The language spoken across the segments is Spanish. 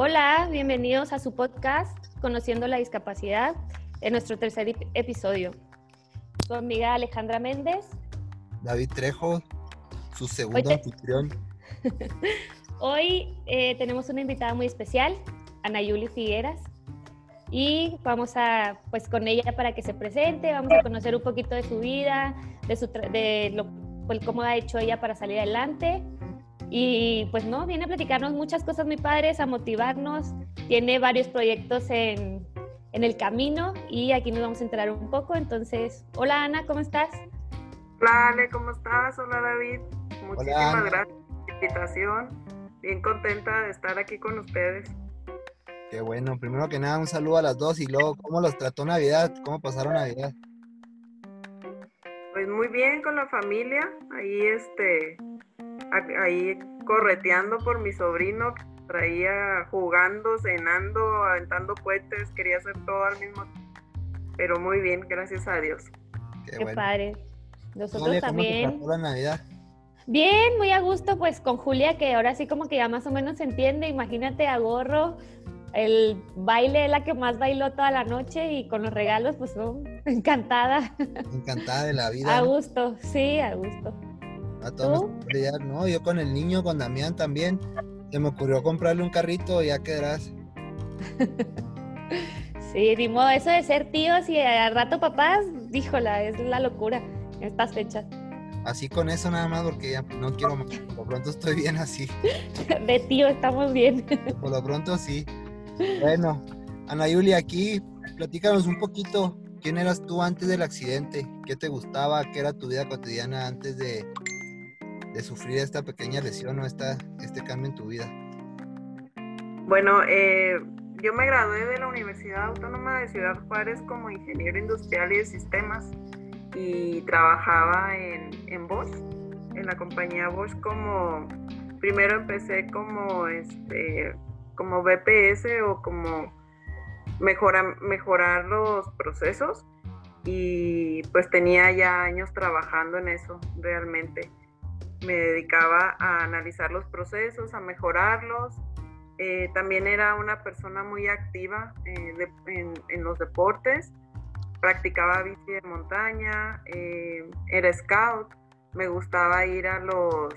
Hola, bienvenidos a su podcast Conociendo la Discapacidad, en nuestro tercer episodio. Su amiga Alejandra Méndez. David Trejo, su segundo anfitrión. Hoy eh, tenemos una invitada muy especial, Ana Yuli Figueras, y vamos a, pues con ella para que se presente, vamos a conocer un poquito de su vida, de, su de lo, pues, cómo ha hecho ella para salir adelante. Y pues no, viene a platicarnos muchas cosas muy padres, a motivarnos. Tiene varios proyectos en, en el camino y aquí nos vamos a enterar un poco. Entonces, hola Ana, ¿cómo estás? Hola Ale, ¿cómo estás? Hola David. Muchísimas gracias por la invitación. Bien contenta de estar aquí con ustedes. Qué bueno, primero que nada un saludo a las dos y luego, ¿cómo los trató Navidad? ¿Cómo pasaron Navidad? Pues muy bien con la familia, ahí este, ahí correteando por mi sobrino, traía jugando, cenando, aventando cohetes, quería hacer todo al mismo tiempo. Pero muy bien, gracias a Dios. Qué, padre. Nosotros también. ¿Cómo la Navidad? Bien, muy a gusto, pues con Julia, que ahora sí como que ya más o menos se entiende. Imagínate a gorro, el baile es la que más bailó toda la noche y con los regalos, pues encantada. Encantada de la vida. A gusto, sí, a gusto. A todos ¿no? Yo con el niño, con Damián también, se me ocurrió comprarle un carrito y ya quedarás. sí, ni modo, eso de ser tíos y al rato papás, díjola, es la locura en estas fechas. Así con eso nada más, porque ya no quiero más. Por lo pronto estoy bien así. De tío estamos bien. Por lo pronto sí. Bueno, Ana Yulia, aquí platícanos un poquito. ¿Quién eras tú antes del accidente? ¿Qué te gustaba? ¿Qué era tu vida cotidiana antes de, sufrir esta pequeña lesión o esta, este cambio en tu vida? Bueno, eh, yo me gradué de la Universidad Autónoma de Ciudad Juárez como ingeniero industrial y de sistemas y trabajaba en, en Bosch, en la compañía Bosch como, primero empecé como este como BPS o como mejorar los procesos y pues tenía ya años trabajando en eso realmente. Me dedicaba a analizar los procesos, a mejorarlos. Eh, también era una persona muy activa eh, en, los deportes. Practicaba bici de montaña, eh, era scout. Me gustaba ir a los,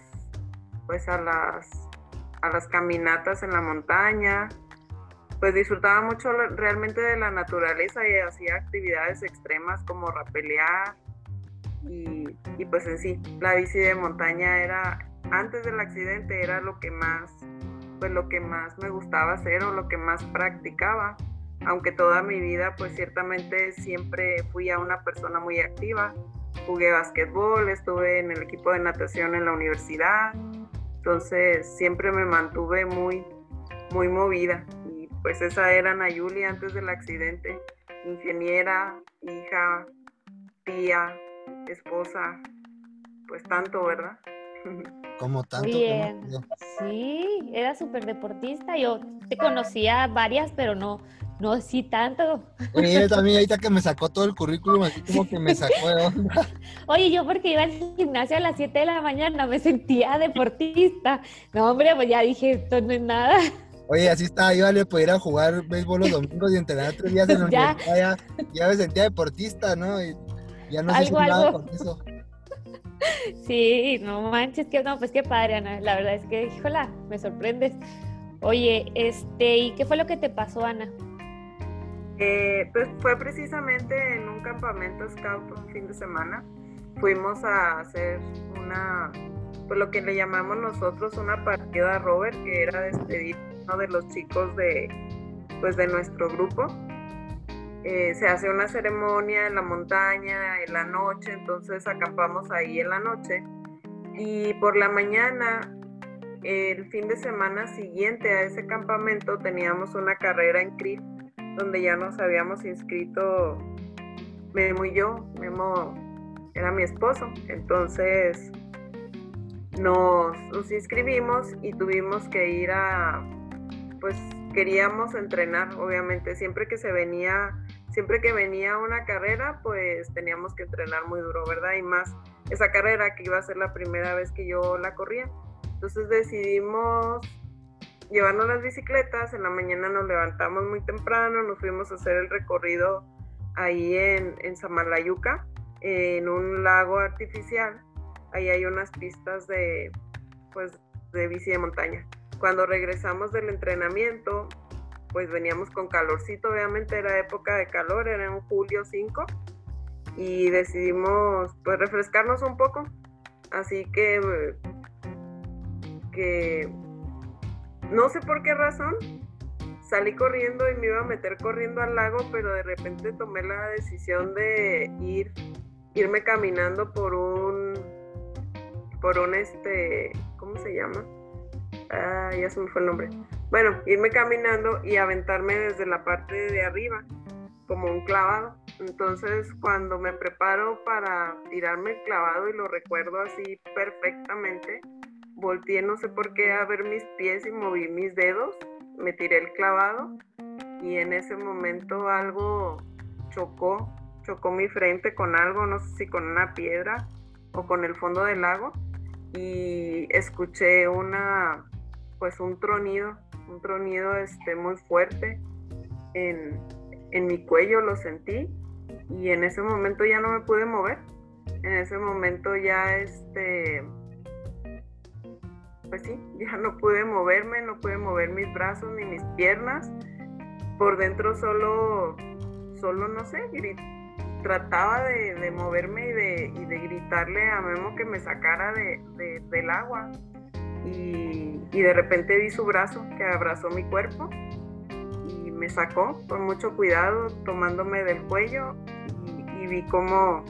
pues a las a las caminatas en la montaña, pues disfrutaba mucho realmente de la naturaleza y hacía actividades extremas como rapelear y, y, pues en sí, la bici de montaña era, antes del accidente era lo que más, pues lo que más me gustaba hacer o lo que más practicaba, aunque toda mi vida pues ciertamente siempre fui a una persona muy activa, jugué basquetbol, estuve en el equipo de natación en la universidad, entonces siempre me mantuve muy, muy movida. Y pues esa era Nayuli antes del accidente. Ingeniera, hija, tía, esposa, pues tanto, ¿verdad? Como tanto. Bien. Sí, era súper deportista. Yo te conocía varias, pero no, no, sí, tanto. Oye, también ahorita que me sacó todo el currículum, así como que me sacó de onda. Oye, yo porque iba al gimnasio a las 7 de la mañana me sentía deportista. No, hombre, pues ya dije, esto no es nada. Oye, así está, yo le pudiera jugar béisbol los domingos y entrenar tres días en la ya. Ya, ya, me sentía deportista, ¿no? Y ya no sé si nada con eso. Sí, no manches, que no, pues qué padre, Ana. La verdad es que, híjola, me sorprendes. Oye, este, ¿y qué fue lo que te pasó, Ana? Eh, pues fue precisamente en un campamento scout un fin de semana. Fuimos a hacer una, pues lo que le llamamos nosotros una partida Robert, que era despedir uno de los chicos de, pues de nuestro grupo. Eh, se hace una ceremonia en la montaña, en la noche, entonces acampamos ahí en la noche. Y por la mañana, el fin de semana siguiente a ese campamento, teníamos una carrera en CRIF donde ya nos habíamos inscrito Memo y yo. Memo era mi esposo. Entonces nos, inscribimos y tuvimos que ir a, pues queríamos entrenar, obviamente. Siempre que se venía, siempre que venía una carrera, pues teníamos que entrenar muy duro, ¿verdad? Y más esa carrera que iba a ser la primera vez que yo la corría. Entonces decidimos llevarnos las bicicletas, en la mañana nos levantamos muy temprano, nos fuimos a hacer el recorrido ahí en, en Samalayuca, en un lago artificial. Ahí hay unas pistas de, pues, de bici de montaña. Cuando regresamos del entrenamiento, pues veníamos con calorcito, obviamente era época de calor, era en julio 5 y decidimos pues refrescarnos un poco. Así que que no sé por qué razón salí corriendo y me iba a meter corriendo al lago, pero de repente tomé la decisión de ir irme caminando por un por un este, ¿cómo se llama? Ah, ya se me fue el nombre. Bueno, irme caminando y aventarme desde la parte de arriba, como un clavado. Entonces, cuando me preparo para tirarme el clavado y lo recuerdo así perfectamente, volteé no sé por qué a ver mis pies y moví mis dedos, me tiré el clavado y en ese momento algo chocó, chocó mi frente con algo, no sé si con una piedra o con el fondo del lago y escuché una pues un tronido, un tronido este muy fuerte en, en mi cuello lo sentí y en ese momento ya no me pude mover. En ese momento ya este pues sí, ya no pude moverme, no pude mover mis brazos ni mis piernas. Por dentro solo, solo no sé, trataba de, moverme y de, gritarle a Memo que me sacara del agua. Y, de repente vi su brazo que abrazó mi cuerpo y me sacó con mucho cuidado, tomándome del cuello y, vi cómo,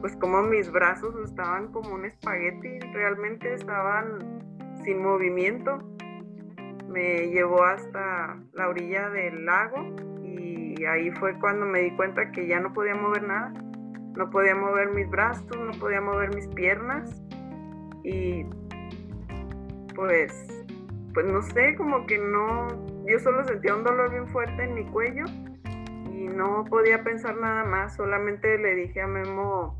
pues como mis brazos estaban como un espagueti, realmente estaban sin movimiento. Me llevó hasta la orilla del lago y ahí fue cuando me di cuenta que ya no podía mover nada. No podía mover mis brazos, no podía mover mis piernas y pues, pues no sé, como que no, yo solo sentía un dolor bien fuerte en mi cuello y no podía pensar nada más, solamente le dije a Memo,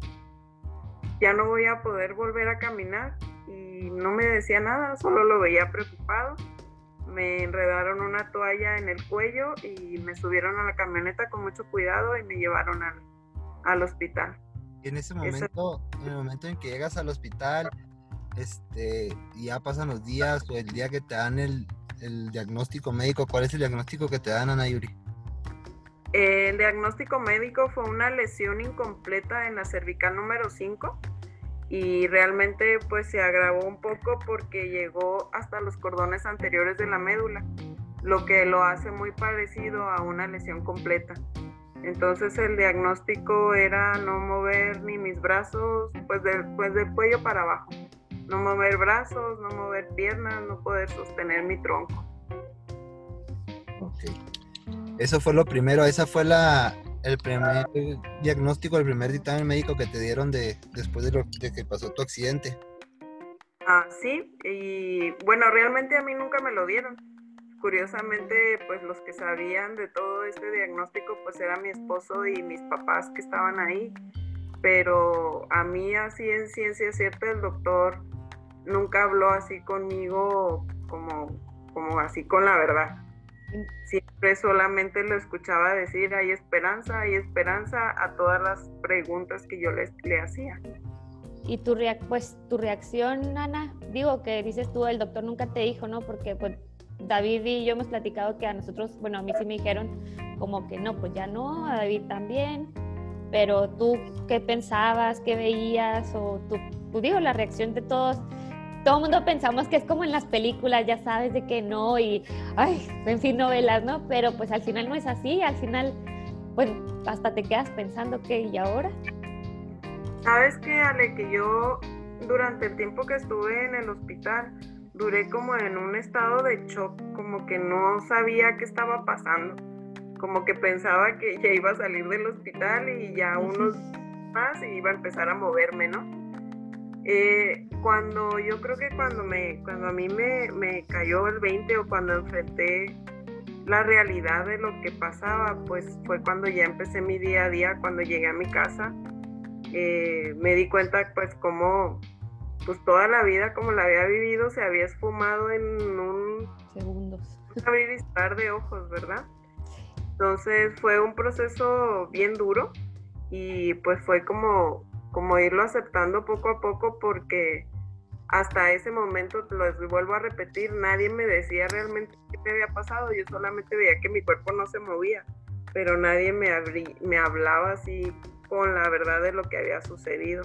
ya no voy a poder volver a caminar y no me decía nada, solo lo veía preocupado. Me enredaron una toalla en el cuello y me subieron a la camioneta con mucho cuidado y me llevaron al, al hospital. Y en ese momento, en el momento en que llegas al hospital, este, ya pasan los días o el día que te dan el, diagnóstico médico, ¿cuál es el diagnóstico que te dan, Ana Yuri? El diagnóstico médico fue una lesión incompleta en la cervical número 5 y realmente pues se agravó un poco porque llegó hasta los cordones anteriores de la médula, lo que lo hace muy parecido a una lesión completa. Entonces el diagnóstico era no mover ni mis brazos, pues, pues del cuello para abajo, no mover brazos, no mover piernas, no poder sostener mi tronco. Ok. Eso fue lo primero, esa fue la, el primer diagnóstico, el primer dictamen médico que te dieron de, después de, lo, de que pasó tu accidente. Ah, sí, y bueno, realmente a mí nunca me lo dieron. Curiosamente, pues los que sabían de todo este diagnóstico, pues era mi esposo y mis papás que estaban ahí. Pero a mí así en ciencia cierta el doctor nunca habló así conmigo como, como así con la verdad Siempre solamente lo escuchaba decir, hay esperanza, hay esperanza a todas las preguntas que yo le, le hacía. Y tu, pues, tu reacción, Ana, digo que dices tú, el doctor nunca te dijo, ¿no? Porque pues David y yo hemos platicado que a nosotros, bueno, a mí sí me dijeron como que no, pues ya no, a David también, pero tú, ¿qué pensabas, qué veías? O tú, tú digo, la reacción de todos, todo el mundo pensamos que es como en las películas, ya sabes de que no, y, ay, en fin, novelas, ¿no? Pero pues al final no es así, al final, pues hasta te quedas pensando que, ¿y ahora? Sabes que, Ale, que yo durante el tiempo que estuve en el hospital, duré como en un estado de shock, como que no sabía qué estaba pasando, como que pensaba que ya iba a salir del hospital y ya unos más y iba a empezar a moverme, ¿no? Eh, cuando yo creo que cuando me cuando a mí me, cayó el 20 o cuando enfrenté la realidad de lo que pasaba, pues fue cuando ya empecé mi día a día, cuando llegué a mi casa, eh, me di cuenta pues cómo, pues toda la vida como la había vivido se había esfumado en un segundos. abrir y de ojos, ¿verdad? Entonces fue un proceso bien duro y pues fue como, como irlo aceptando poco a poco porque hasta ese momento, lo vuelvo a repetir, nadie me decía realmente qué me había pasado, yo solamente veía que mi cuerpo no se movía, pero nadie me, hablaba así con la verdad de lo que había sucedido.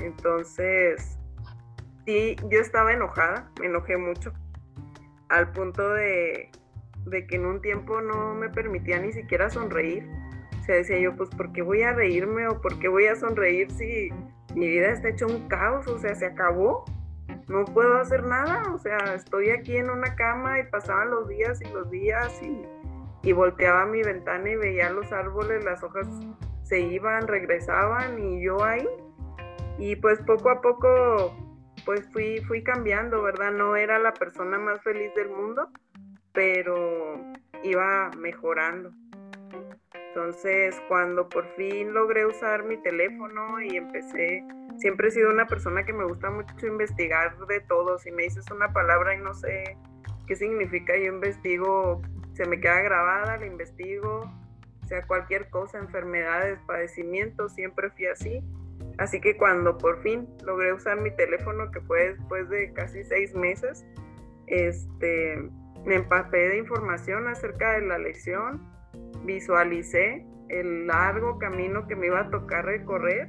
Entonces, sí, yo estaba enojada, me enojé mucho, al punto de, de que en un tiempo no me permitía ni siquiera sonreír. O sea, decía yo, pues, ¿por qué voy a reírme o por qué voy a sonreír si mi vida está hecho un caos? O sea, se acabó. No puedo hacer nada. O sea, estoy aquí en una cama y pasaban los días y los días y, y volteaba mi ventana y veía los árboles, las hojas se iban, regresaban y yo ahí. Y pues poco a poco pues fui, fui cambiando, ¿verdad? No era la persona más feliz del mundo, pero iba mejorando. Entonces, cuando por fin logré usar mi teléfono y empecé, siempre he sido una persona que me gusta mucho investigar de todo. Si me dices una palabra y no sé qué significa, yo investigo, se me queda grabada, la investigo, o sea, cualquier cosa, enfermedades, padecimientos, siempre fui así. Así que cuando por fin logré usar mi teléfono, que fue después de casi seis meses, este, me empapé de información acerca de la lesión, visualicé el largo camino que me iba a tocar recorrer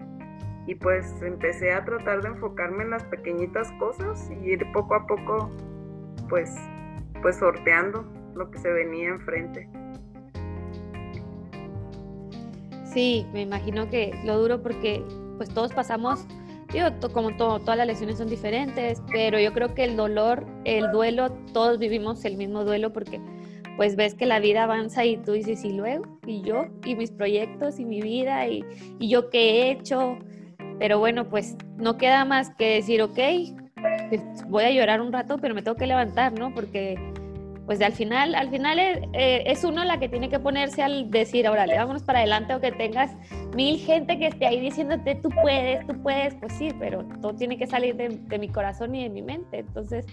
y pues empecé a tratar de enfocarme en las pequeñitas cosas y ir poco a poco pues, pues sorteando lo que se venía enfrente. Sí, me imagino que lo duro porque pues todos pasamos, digo, como todo, todas las lesiones son diferentes, pero yo creo que el dolor, el duelo, todos vivimos el mismo duelo porque pues ves que la vida avanza y tú dices, y luego, y yo, y mis proyectos, y mi vida, y, y yo qué he hecho, pero bueno, pues no queda más que decir, ok, pues, voy a llorar un rato, pero me tengo que levantar, ¿no? Porque pues al final, al final eh, es, uno la que tiene que ponerse al decir, órale, vámonos para adelante o que tengas mil gente que esté ahí diciéndote, tú puedes, tú puedes, pues sí, pero todo tiene que salir de, de mi corazón y de mi mente. Entonces,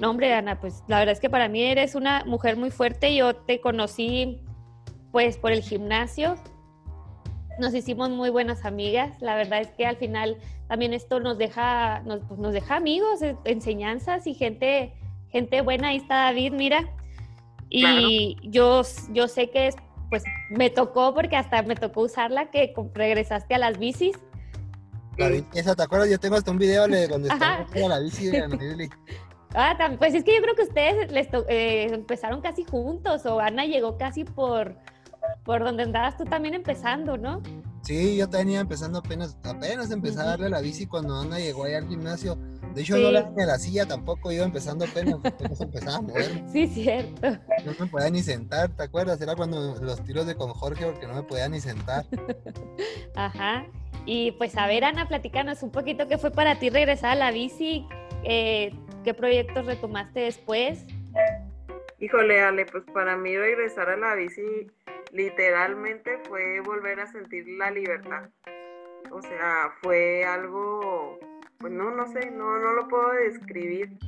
no, hombre, Ana, pues la verdad es que para mí eres una mujer muy fuerte. Yo te conocí pues por el gimnasio. Nos hicimos muy buenas amigas. La verdad es que al final también esto nos deja, nos, pues, nos deja amigos, enseñanzas y gente gente buena, ahí está David, mira. Y yo, yo sé que es, pues me tocó, porque hasta me tocó usarla, que regresaste a las bicis. esa, ¿te acuerdas? Yo tengo hasta un video de donde estaba la bici de Ah, pues es que yo creo que ustedes les eh, empezaron casi juntos, o Ana llegó casi por, por donde andabas tú también empezando, ¿no? Sí, yo iba empezando apenas, apenas empecé a darle la bici cuando Ana llegó ahí al gimnasio de hecho, no le de la silla tampoco, iba empezando apenas, apenas empezaba a mover. Sí, cierto. No me podía ni sentar, ¿te acuerdas? Era cuando los tiros de con Jorge porque no me podía ni sentar. Ajá. Y pues a ver, Ana, platicanos un poquito qué fue para ti regresar a la bici, eh, qué proyectos retomaste después. Híjole, Ale, pues para mí regresar a la bici literalmente fue volver a sentir la libertad. O sea, fue algo pues no, no sé, no, no lo puedo describir,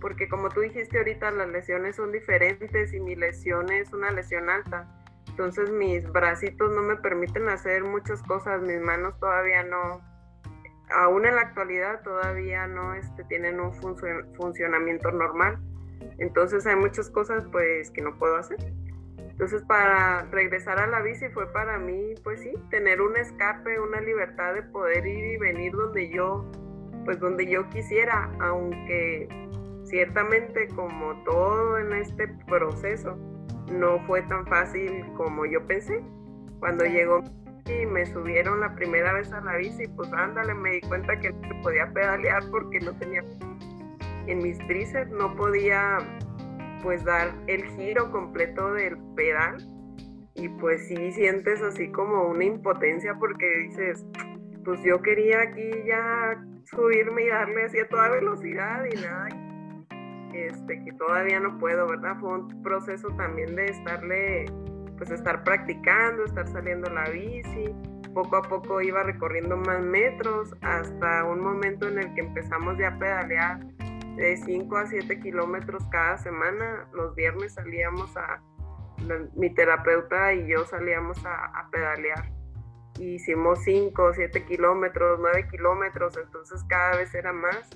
porque como tú dijiste ahorita, las lesiones son diferentes y mi lesión es una lesión alta. Entonces mis bracitos no me permiten hacer muchas cosas, mis manos todavía no, aún en la actualidad todavía no este, tienen un funcionamiento normal. Entonces hay muchas cosas pues que no puedo hacer. Entonces para regresar a la bici fue para mí pues sí, tener un escape, una libertad de poder ir y venir donde yo pues donde yo quisiera, aunque ciertamente como todo en este proceso no fue tan fácil como yo pensé. Cuando llegó y me subieron la primera vez a la bici, pues ándale, me di cuenta que no podía pedalear porque no tenía en mis tríceps, no podía pues dar el giro completo del pedal y pues sí sientes así como una impotencia porque dices, pues yo quería aquí ya subirme y darle así a toda velocidad y nada, este, que todavía no puedo, ¿verdad? Fue un proceso también de estarle, pues estar practicando, estar saliendo la bici, poco a poco iba recorriendo más metros hasta un momento en el que empezamos ya a pedalear de 5 a 7 kilómetros cada semana. Los viernes salíamos a, mi terapeuta y yo salíamos a, pedalear. Hicimos 5 o 7 kilómetros, 9 kilómetros, entonces cada vez era más.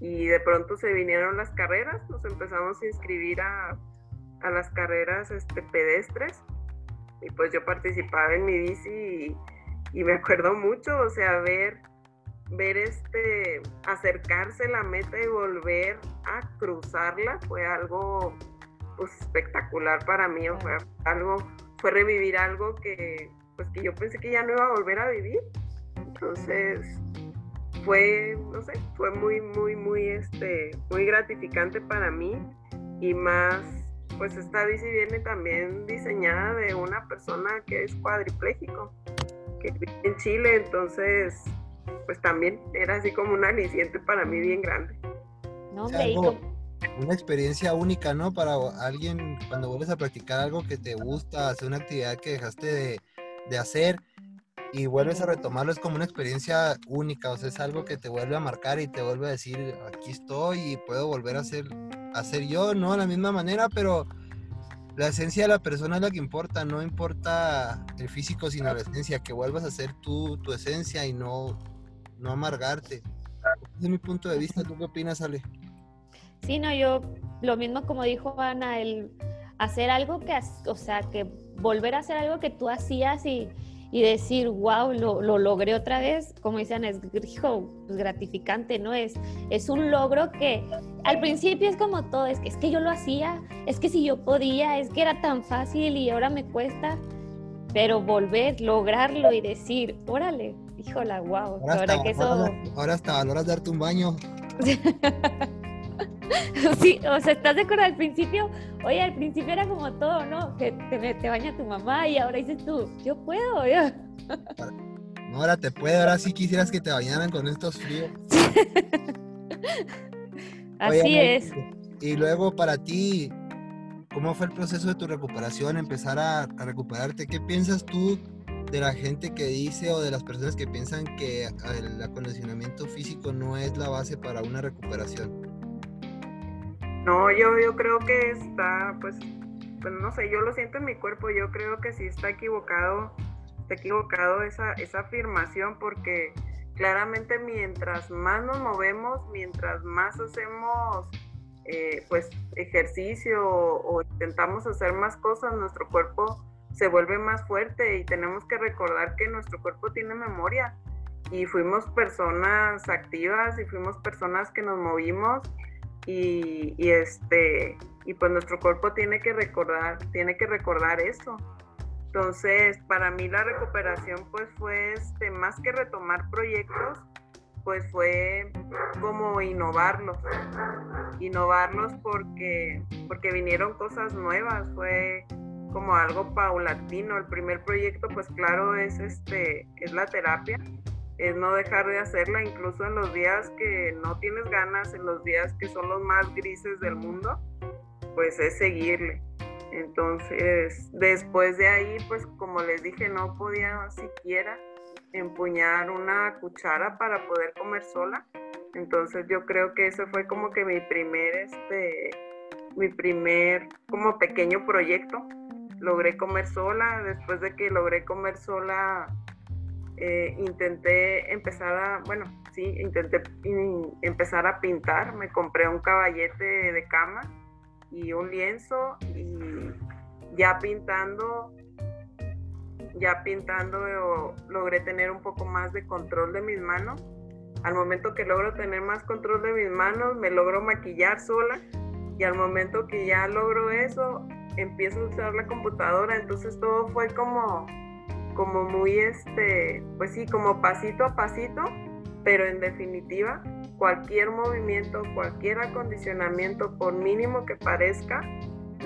Y de pronto se vinieron las carreras, nos empezamos a inscribir a, a las carreras este, pedestres. Y pues yo participaba en mi bici y, y me acuerdo mucho, o sea, ver ver este acercarse la meta y volver a cruzarla fue algo pues, espectacular para mí, fue algo, fue revivir algo que pues que yo pensé que ya no iba a volver a vivir. Entonces fue, no sé, fue muy, muy, muy, este, muy gratificante para mí y más, pues esta bici viene también diseñada de una persona que es cuadripléjico, que vive en Chile, entonces pues también era así como un aliciente para mí bien grande. No, una experiencia única, ¿no? Para alguien cuando vuelves a practicar algo que te gusta, hacer una actividad que dejaste de, hacer y vuelves a retomarlo, es como una experiencia única, o sea, es algo que te vuelve a marcar y te vuelve a decir, aquí estoy y puedo volver a ser, a ser yo, no de la misma manera, pero la esencia de la persona es la que importa, no importa el físico, sino la esencia, que vuelvas a ser tú, tu esencia y no no amargarte. Desde mi punto de vista, ¿tú qué opinas, Ale? Sí, no, yo lo mismo como dijo Ana, el hacer algo que, o sea, que volver a hacer algo que tú hacías y, decir, wow, lo, logré otra vez, como dicen, es hijo, pues, gratificante, ¿no? Es, es un logro que al principio es como todo, es que, es que yo lo hacía, es que si yo podía, es que era tan fácil y ahora me cuesta, pero volver, lograrlo y decir, órale, híjola, wow. Ahora, hasta, que eso... ahora hasta valoras darte un baño. sí, o sea, ¿estás de acuerdo? Al principio, oye, al principio era como todo, ¿no? Que te, te baña tu mamá y ahora dices tú, yo puedo, yo. No, ahora te puede, ahora sí quisieras que te bañaran con estos fríos. Así es. Y luego para ti, ¿Cómo fue el proceso de tu recuperación, empezar a, recuperarte? ¿Qué piensas tú de la gente que dice o de las personas que piensan que el acondicionamiento físico no es la base para una recuperación? No, yo, yo creo que está, pues, pues no sé, yo lo siento en mi cuerpo, yo creo que sí está equivocado, está equivocado esa, esa afirmación porque claramente mientras más nos movemos, mientras más hacemos eh, pues ejercicio o, intentamos hacer más cosas, nuestro cuerpo se vuelve más fuerte y tenemos que recordar que nuestro cuerpo tiene memoria y fuimos personas activas y fuimos personas que nos movimos y, este y pues nuestro cuerpo tiene que recordar tiene que recordar eso. Entonces para mí la recuperación pues fue este más que retomar proyectos pues fue como innovarlos, innovarlos porque, porque vinieron cosas nuevas, fue como algo paulatino. El primer proyecto, pues claro, es este, es la terapia, es no dejar de hacerla, incluso en los días que no tienes ganas, en los días que son los más grises del mundo, pues es seguirle. Entonces, después de ahí, pues como les dije, no podía siquiera empuñar una cuchara para poder comer sola. Entonces yo creo que eso fue como que mi primer, este, mi primer como pequeño proyecto. Logré comer sola, después de que logré comer sola, eh, intenté empezar a, bueno, sí, intenté empezar a pintar. Me compré un caballete de cama y un lienzo y ya pintando ya pintando logré tener un poco más de control de mis manos. Al momento que logro tener más control de mis manos, me logro maquillar sola y al momento que ya logro eso, empiezo a usar la computadora. Entonces todo fue como, como muy, este, pues sí, como pasito a pasito, pero en definitiva, cualquier movimiento, cualquier acondicionamiento, por mínimo que parezca,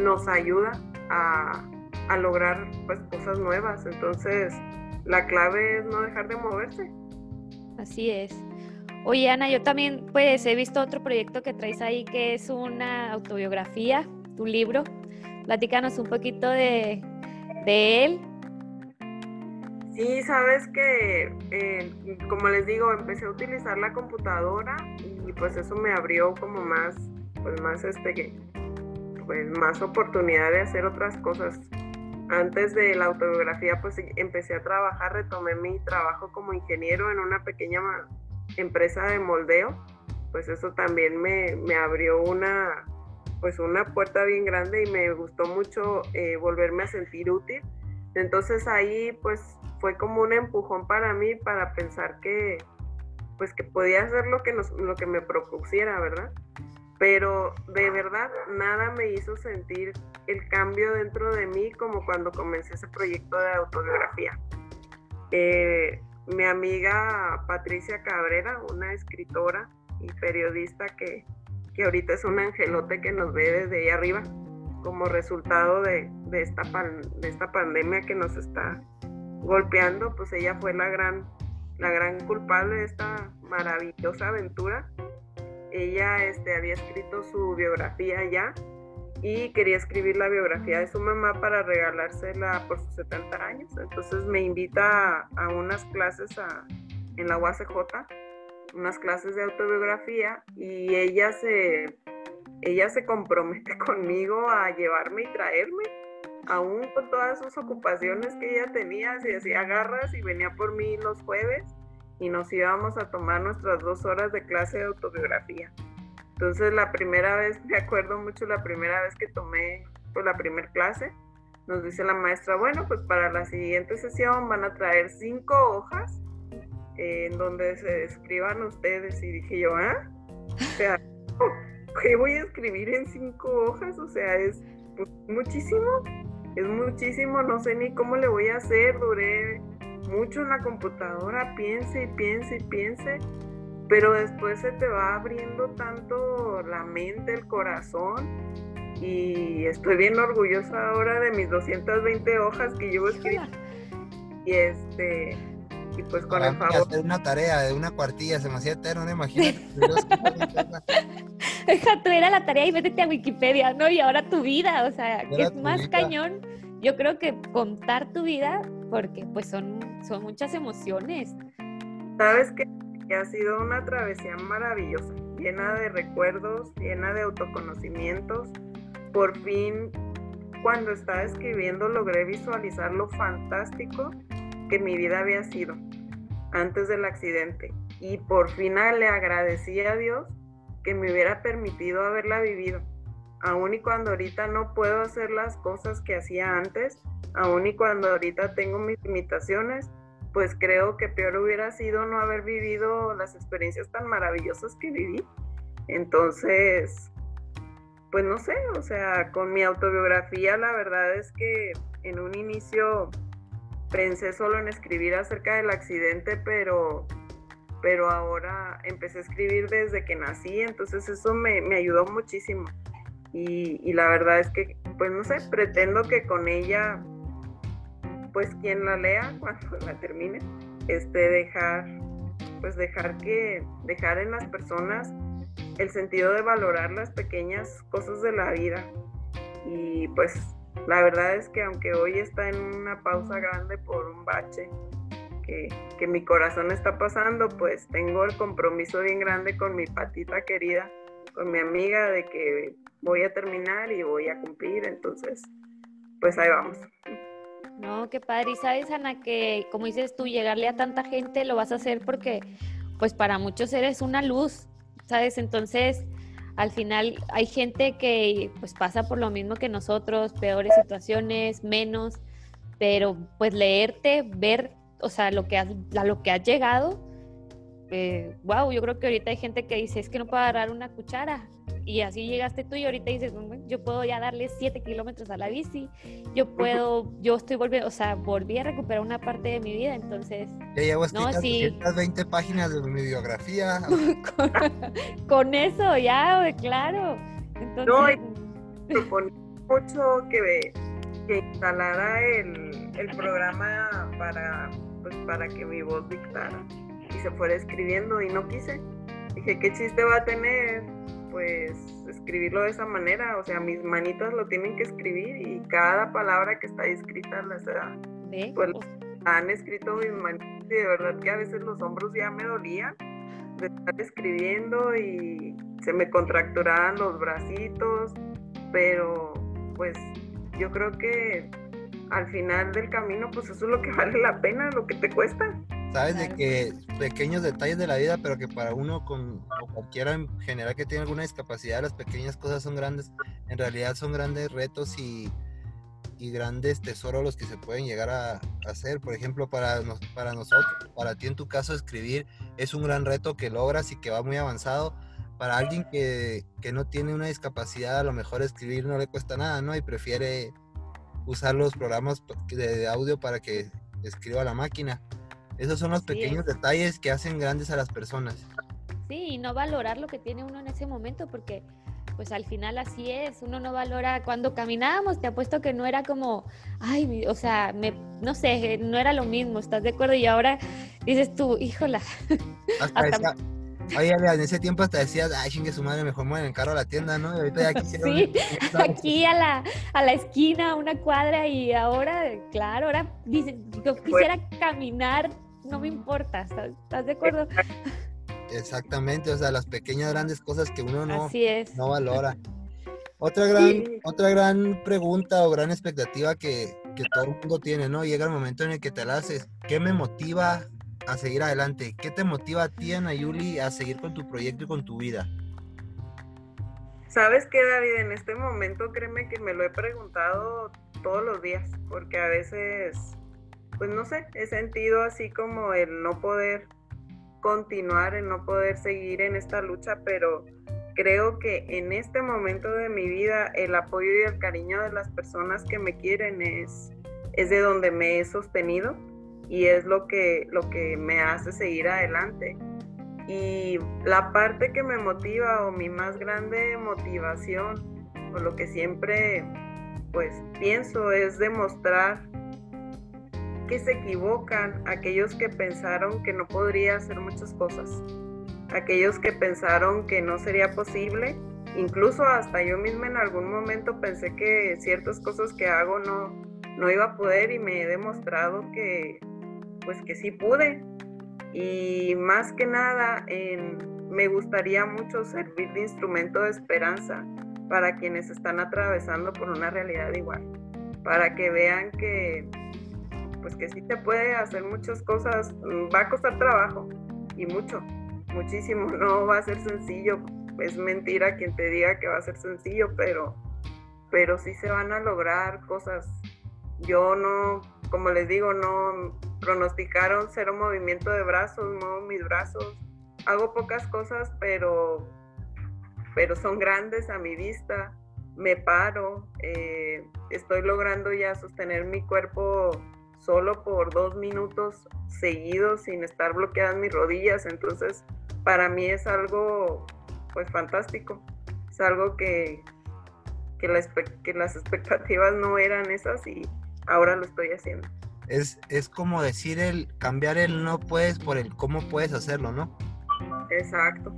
nos ayuda a, a lograr pues cosas nuevas. Entonces, la clave es no dejar de moverse. Así es. Oye, Ana, yo también pues he visto otro proyecto que traes ahí que es una autobiografía, tu libro. Platícanos un poquito de, de él. Sí, sabes que, eh, como les digo, empecé a utilizar la computadora y pues eso me abrió como más, pues más este, pues más oportunidad de hacer otras cosas. Antes de la autobiografía, pues empecé a trabajar, retomé mi trabajo como ingeniero en una pequeña empresa de moldeo. Pues eso también me, me abrió una, pues una puerta bien grande y me gustó mucho eh, volverme a sentir útil. Entonces ahí pues fue como un empujón para mí para pensar que pues que podía hacer lo que, nos, lo que me propusiera, ¿verdad? Pero de verdad nada me hizo sentir el cambio dentro de mí como cuando comencé ese proyecto de autobiografía. Eh, mi amiga Patricia Cabrera, una escritora y periodista que, que ahorita es un angelote que nos ve desde ahí arriba como resultado de, de esta, de esta pandemia que nos está golpeando, pues ella fue la gran, la gran culpable de esta maravillosa aventura. Ella este, había escrito su biografía ya y quería escribir la biografía de su mamá para regalársela por sus 70 años. Entonces me invita a, unas clases a, en la UACJ, unas clases de autobiografía y ella se, ella se compromete conmigo a llevarme y traerme aún con todas sus ocupaciones que ella tenía, se hacía garras y venía por mí los jueves y nos íbamos a tomar nuestras dos horas de clase de autobiografía. Entonces la primera vez, me acuerdo mucho la primera vez que tomé pues, la primera clase, nos dice la maestra, bueno, pues para la siguiente sesión van a traer cinco hojas en donde se escriban ustedes. Y dije yo, ¿ah? ¿qué voy a escribir en cinco hojas? O sea, es pues, muchísimo es muchísimo, no sé ni cómo le voy a hacer, duré mucho en la computadora, piense y piense y piense, pero después se te va abriendo tanto la mente, el corazón, y estoy bien orgullosa ahora de mis 220 hojas que llevo escritas. Y este, y pues con el favor. Hacer una tarea de una cuartilla, se me hacía eterno, ¿no? Imagínate. Deja tú era la tarea y métete a Wikipedia, ¿no? Y ahora tu vida, o sea, que es más cañón. Yo creo que contar tu vida, porque pues son, son muchas emociones. Sabes que, que ha sido una travesía maravillosa, llena de recuerdos, llena de autoconocimientos. Por fin, cuando estaba escribiendo, logré visualizar lo fantástico que mi vida había sido antes del accidente. Y por fin le agradecí a Dios que me hubiera permitido haberla vivido. Aún y cuando ahorita no puedo hacer las cosas que hacía antes, aún y cuando ahorita tengo mis limitaciones, pues creo que peor hubiera sido no haber vivido las experiencias tan maravillosas que viví. Entonces, pues no sé, o sea, con mi autobiografía la verdad es que en un inicio pensé solo en escribir acerca del accidente, pero, pero ahora empecé a escribir desde que nací, entonces eso me, ayudó muchísimo. Y, la verdad es que, pues no sé, pretendo que con ella, pues quien la lea cuando la termine, este, dejar, pues dejar que, dejar en las personas el sentido de valorar las pequeñas cosas de la vida. Y pues la verdad es que aunque hoy está en una pausa grande por un bache que, mi corazón está pasando, pues tengo el compromiso bien grande con mi patita querida, con mi amiga de que voy a terminar y voy a cumplir, entonces pues ahí vamos. No, qué padre. Y sabes, Ana, que como dices tú, llegarle a tanta gente lo vas a hacer porque pues para muchos eres una luz, ¿sabes? Entonces al final hay gente que pues pasa por lo mismo que nosotros, peores situaciones, menos, pero pues leerte, ver, o sea, lo que has, a lo que has llegado, wow, eh, yo creo que ahorita hay gente que dice, es que no puedo agarrar una cuchara. Y así llegaste tú y ahorita dices, yo puedo ya darle 7 kilómetros a la bici, yo puedo, yo estoy volviendo, o sea, volví a recuperar una parte de mi vida, entonces... Ya llevo no, sí. 20 páginas de mi biografía. con, eso, ya, claro. Entonces... No, y mucho que, que instalara el, el programa para, pues, para que mi voz dictara se fuera escribiendo y no quise. Dije, ¿qué chiste va a tener? Pues escribirlo de esa manera, o sea, mis manitas lo tienen que escribir y cada palabra que está escrita la será. Pues, han escrito mis manos y de verdad que a veces los hombros ya me dolían de estar escribiendo y se me contracturaban los bracitos, pero pues yo creo que al final del camino pues eso es lo que vale la pena, lo que te cuesta. Sabes de que pequeños detalles de la vida, pero que para uno con o cualquiera en general que tiene alguna discapacidad, las pequeñas cosas son grandes, en realidad son grandes retos y, y grandes tesoros los que se pueden llegar a, hacer. Por ejemplo, para, para nosotros, para ti en tu caso, escribir es un gran reto que logras y que va muy avanzado. Para alguien que, que no tiene una discapacidad, a lo mejor escribir no le cuesta nada, ¿no? Y prefiere usar los programas de audio para que escriba la máquina. Esos son los pequeños detalles que hacen grandes a las personas. Sí, y no valorar lo que tiene uno en ese momento, porque pues al final así es, uno no valora cuando caminábamos, te apuesto que no era como, ay, o sea, me, no sé, no era lo mismo, ¿estás de acuerdo? Y ahora dices tú, híjola. Hasta, Oye, en ese tiempo hasta decías, ay, chingue su madre, mejor mueve en el carro a la tienda, ¿no? Y ahorita ya aquí, sí, aquí a la, a la esquina, una cuadra, y ahora, claro, ahora dice, yo quisiera caminar no me importa, ¿estás, de acuerdo? Exactamente, o sea, las pequeñas grandes cosas que uno no, no valora. Otra gran, otra gran pregunta o gran expectativa que, que, todo el mundo tiene, ¿no? Llega el momento en el que te la haces. ¿Qué me motiva a seguir adelante? ¿Qué te motiva a ti, Ana Yuli, a seguir con tu proyecto y con tu vida? Sabes qué, David, en este momento créeme que me lo he preguntado todos los días, porque a veces pues no sé, he sentido así como el no poder continuar, el no poder seguir en esta lucha, pero creo que en este momento de mi vida el apoyo y el cariño de las personas que me quieren es, es de donde me he sostenido y es lo que, lo que me hace seguir adelante. Y la parte que me motiva o mi más grande motivación o lo que siempre pues pienso es demostrar que se equivocan aquellos que pensaron que no podría hacer muchas cosas, aquellos que pensaron que no sería posible, incluso hasta yo misma en algún momento pensé que ciertas cosas que hago no, no iba a poder y me he demostrado que pues que sí pude. Y más que nada me gustaría mucho servir de instrumento de esperanza para quienes están atravesando por una realidad igual, para que vean que pues que sí te puede hacer muchas cosas, mm, va a costar trabajo y mucho, muchísimo, no va a ser sencillo, es mentira quien te diga que va a ser sencillo, pero, pero sí se van a lograr cosas. Yo no, como les digo, no pronosticaron cero movimiento de brazos, no mis brazos, hago pocas cosas, pero, pero son grandes a mi vista, me paro, eh, estoy logrando ya sostener mi cuerpo solo por dos minutos seguidos sin estar bloqueadas mis rodillas. Entonces, para mí es algo pues fantástico. Es algo que, que, que las expectativas no eran esas y ahora lo estoy haciendo. Es, es como decir el cambiar el no puedes por el cómo puedes hacerlo, ¿no? Exacto.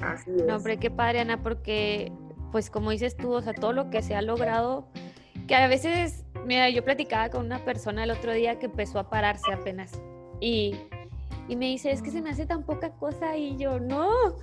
Así es. No, hombre, qué padre, Ana, porque, pues como dices tú, o sea, todo lo que se ha logrado, que a veces Mira, yo platicaba con una persona el otro día que empezó a pararse apenas y, y me dice, es que se me hace tan poca cosa y yo, no,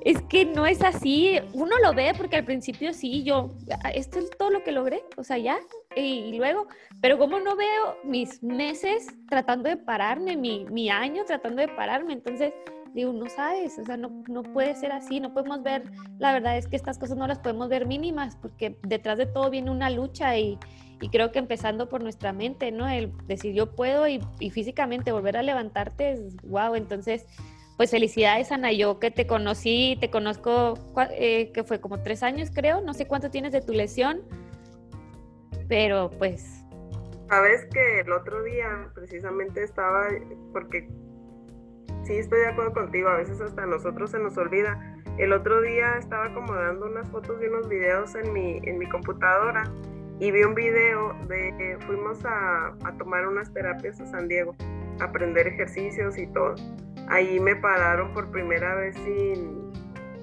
es que no es así. Uno lo ve porque al principio sí, yo, ah, esto es todo lo que logré, o sea, ya, y, luego, pero como no veo mis meses tratando de pararme, mi, mi, año tratando de pararme, entonces digo, no sabes, o sea, no, no puede ser así, no podemos ver, la verdad es que estas cosas no las podemos ver mínimas, porque detrás de todo viene una lucha y, y creo que empezando por nuestra mente, ¿no? El decir yo puedo y, físicamente volver a levantarte es wow. Entonces, pues felicidades Ana, yo que te conocí, te conozco, eh, que fue como tres años creo, no sé cuánto tienes de tu lesión, pero pues... Sabes que el otro día precisamente estaba, porque sí estoy de acuerdo contigo, a veces hasta a nosotros se nos olvida. El otro día estaba acomodando unas fotos y unos videos en mi, en mi computadora y vi un video de, fuimos a, a, tomar unas terapias a San Diego, a aprender ejercicios y todo. Ahí me pararon por primera vez sin,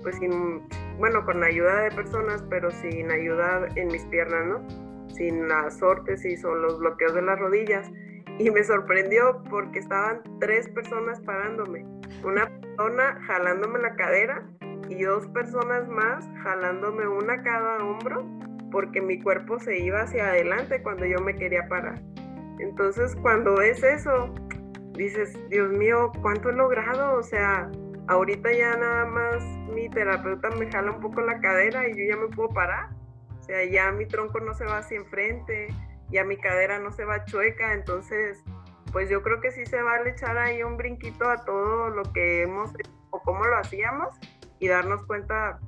pues sin, bueno, con ayuda de personas, pero sin ayuda en mis piernas, ¿no? sin las órtesis o los bloqueos de las rodillas. Y me sorprendió porque estaban tres personas parándome. Una persona jalándome la cadera y dos personas más jalándome una cada hombro porque mi cuerpo se iba hacia adelante cuando yo me quería parar. Entonces cuando ves eso, dices, Dios mío, ¿cuánto he logrado? O sea, ahorita ya nada más mi terapeuta me jala un poco la cadera y yo ya me puedo parar. O sea, ya mi tronco no se va hacia enfrente, ya mi cadera no se va chueca, entonces pues yo creo que sí se vale echar ahí un brinquito a todo lo que hemos o cómo lo hacíamos y darnos cuenta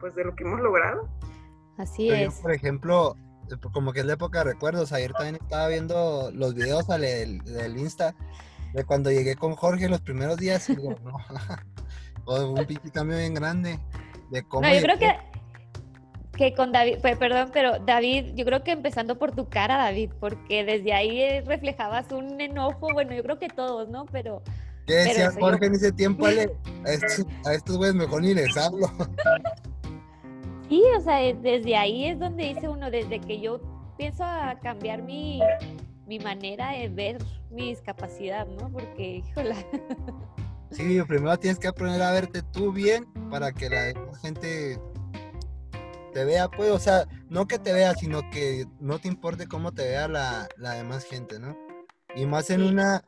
pues de lo que hemos logrado. Así es. por ejemplo, como que es la época de recuerdos, ayer también estaba viendo los videos del, del Insta de cuando llegué con Jorge los primeros días, y digo, no, un pinche cambio bien grande de cómo... No, yo creo que, que con David, pues, perdón, pero David, yo creo que empezando por tu cara, David, porque desde ahí reflejabas un enojo, bueno, yo creo que todos, ¿no? Pero... ¿Qué decía Jorge en ese tiempo, Ale? A estos, güeyes mejor ni les hablo. Sí, o sea, desde ahí es donde dice uno, desde que yo pienso a cambiar mi, mi manera de ver mi discapacidad, ¿no? Porque, híjola. Sí, primero tienes que aprender a verte tú bien para que la gente te vea, pues, o sea, no que te vea, sino que no te importe cómo te vea la, la demás gente, ¿no? Y más en una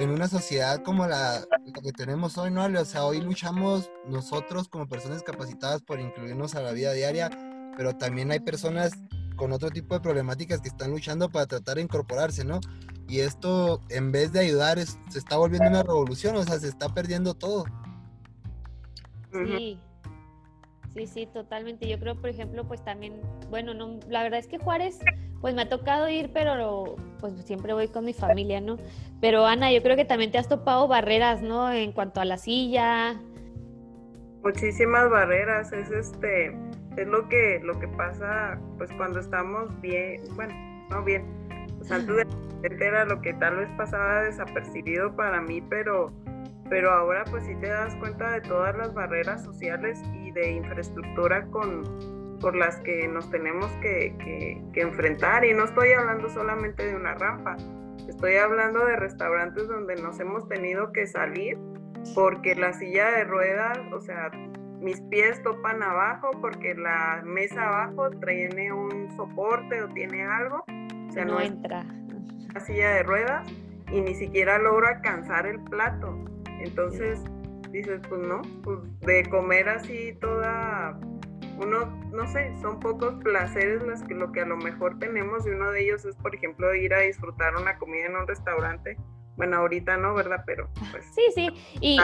en una sociedad como la, que tenemos hoy, ¿no? O sea, hoy luchamos nosotros como personas capacitadas por incluirnos a la vida diaria, pero también hay personas con otro tipo de problemáticas que están luchando para tratar de incorporarse, ¿no? Y esto, en vez de ayudar, se está volviendo una revolución, o sea, se está perdiendo todo. Sí, sí, sí, totalmente. Yo creo, por ejemplo, pues también, bueno, no, la verdad es que Juárez pues me ha tocado ir, pero pues siempre voy con mi familia, ¿no? Pero Ana, yo creo que también te has topado barreras, ¿no? En cuanto a la silla. Muchísimas barreras, es este, es lo que, lo que pasa, pues cuando estamos bien, bueno, no bien, pues antes de era lo que tal vez pasaba desapercibido para mí, pero, pero ahora pues sí te das cuenta de todas las barreras sociales y de infraestructura con por las que nos tenemos que, enfrentar. Y no estoy hablando solamente de una rampa, estoy hablando de restaurantes donde nos hemos tenido que salir porque la silla de ruedas, o sea, mis pies topan abajo porque la mesa abajo tiene un soporte o tiene algo. O sea, no, entra. La silla de ruedas y ni siquiera logro alcanzar el plato. Entonces, dices, pues no, pues de comer así toda uno, no sé, son pocos placeres los que, lo que a lo mejor tenemos y uno de ellos es, por ejemplo, ir a disfrutar una comida en un restaurante. Bueno, ahorita no, ¿verdad? Pero pues... Sí, sí, y,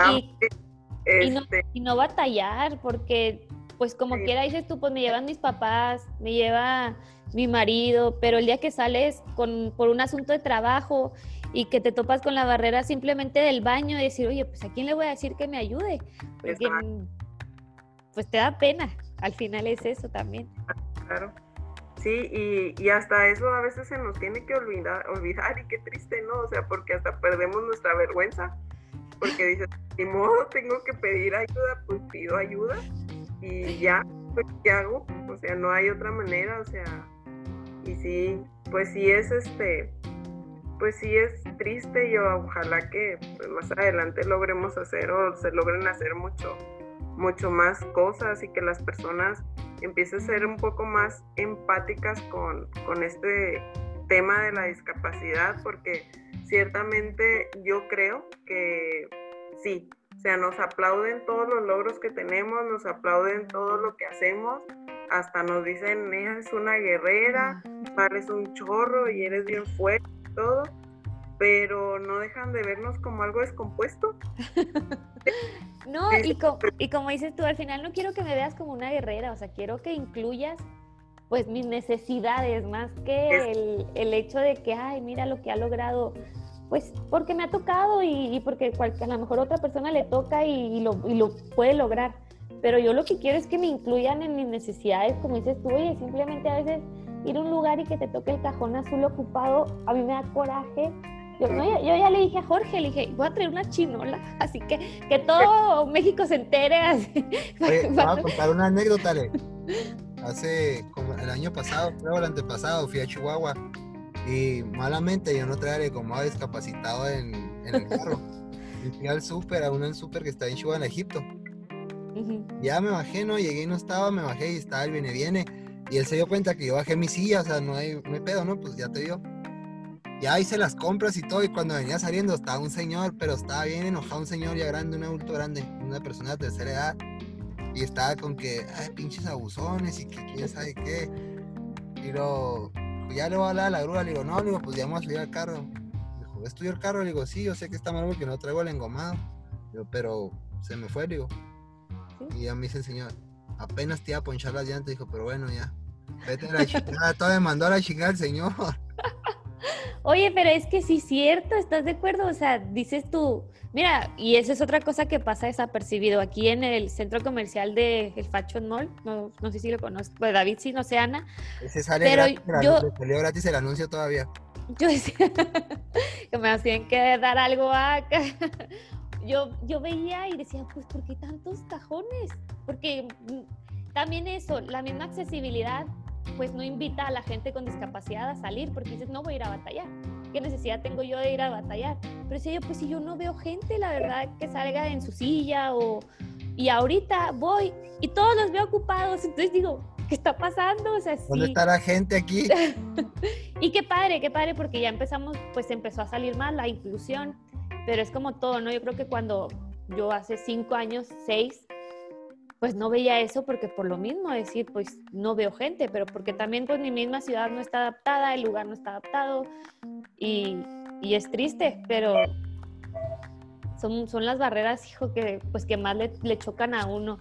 este y, no, batallar, porque pues como quiera dices tú, pues me llevan mis papás, me lleva mi marido, pero el día que sales con, por un asunto de trabajo y que te topas con la barrera simplemente del baño y decir, oye, pues a quién le voy a decir que me ayude, porque pues te da pena al final es eso también. Claro. Sí, y, hasta eso a veces se nos tiene que olvidar, olvidar y qué triste, ¿no? O sea, porque hasta perdemos nuestra vergüenza, porque dices, ni modo, tengo que pedir ayuda, pues pido ayuda y ya, pues, ¿qué hago? O sea, no hay otra manera, o sea, y sí, pues sí es este, pues sí es triste y ojalá que pues, más adelante logremos hacer o se logren hacer mucho mucho más cosas y que las personas empiecen a ser un poco más empáticas con, con este tema de la discapacidad, porque ciertamente yo creo que sí, o sea, nos aplauden todos los logros que tenemos, nos aplauden todo lo que hacemos, hasta nos dicen, eres una guerrera, pares un chorro y eres bien fuerte todo, pero no dejan de vernos como algo descompuesto. no, y, y como dices tú, al final no quiero que me veas como una guerrera, o sea, quiero que incluyas pues mis necesidades más que el, el, hecho de que, ay, mira lo que ha logrado, pues porque me ha tocado y, porque a lo mejor otra persona le toca y, lo, y lo puede lograr. Pero yo lo que quiero es que me incluyan en mis necesidades, como dices tú, y simplemente a veces ir a un lugar y que te toque el cajón azul ocupado, a mí me da coraje yo, ya le dije a Jorge, le dije, voy a traer una chinola, así que que todo México se entere. Así. Oye, a contar una anécdota, hace como el año pasado, creo el antepasado, fui a Chihuahua y malamente yo no traía como discapacitado en, en el carro. y fui al súper, a un súper que está en Chihuahua, en Egipto. Ya me bajé, ¿no? Llegué y no estaba, me bajé y estaba el viene, viene. Y él se dio cuenta que yo bajé mi silla, o sea, no hay, no hay pedo, ¿no? Pues ya te vio. Ya hice las compras y todo, y cuando venía saliendo estaba un señor, pero estaba bien enojado, un señor ya grande, un adulto grande, una persona de tercera edad, y estaba con que, ay, pinches abusones, y que quién sabe qué. Y lo, ya le voy a hablar a la grúa, le digo, no, le digo, pues ya vamos a salir al carro. Dijo, ¿es tuyo el carro? Le digo, sí, yo sé que está mal porque no traigo el engomado. Digo, pero se me fue, le digo. Y ya me dice el señor, apenas te iba a ponchar las llantas, dijo, pero bueno, ya. Vete a la chingada, todavía mandó a la chingada el señor. Oye, pero es que sí es cierto, ¿estás de acuerdo? O sea, dices tú, mira, y eso es otra cosa que pasa desapercibido. Aquí en el centro comercial de el Fashion Mall, no, no sé si lo conozco, pues David sí, no sé, Ana. Ese sale pero gratis, yo, salió gratis el anuncio todavía. Yo decía que me hacían que dar algo acá. Yo, yo veía y decía, pues, ¿por qué tantos cajones? Porque mm, también eso, la misma accesibilidad pues no invita a la gente con discapacidad a salir porque dices, no voy a ir a batallar. ¿Qué necesidad tengo yo de ir a batallar? Pero si yo, pues si yo no veo gente, la verdad, que salga en su silla o... Y ahorita voy y todos los veo ocupados, entonces digo, ¿qué está pasando? O sea, ¿Dónde está la gente aquí? y qué padre, qué padre, porque ya empezamos, pues empezó a salir más la inclusión, pero es como todo, ¿no? Yo creo que cuando yo hace cinco años, seis, pues no veía eso porque por lo mismo decir, pues no veo gente, pero porque también pues mi misma ciudad no está adaptada, el lugar no está adaptado y, es triste, pero son, son las barreras, hijo, que pues que más le, chocan a uno.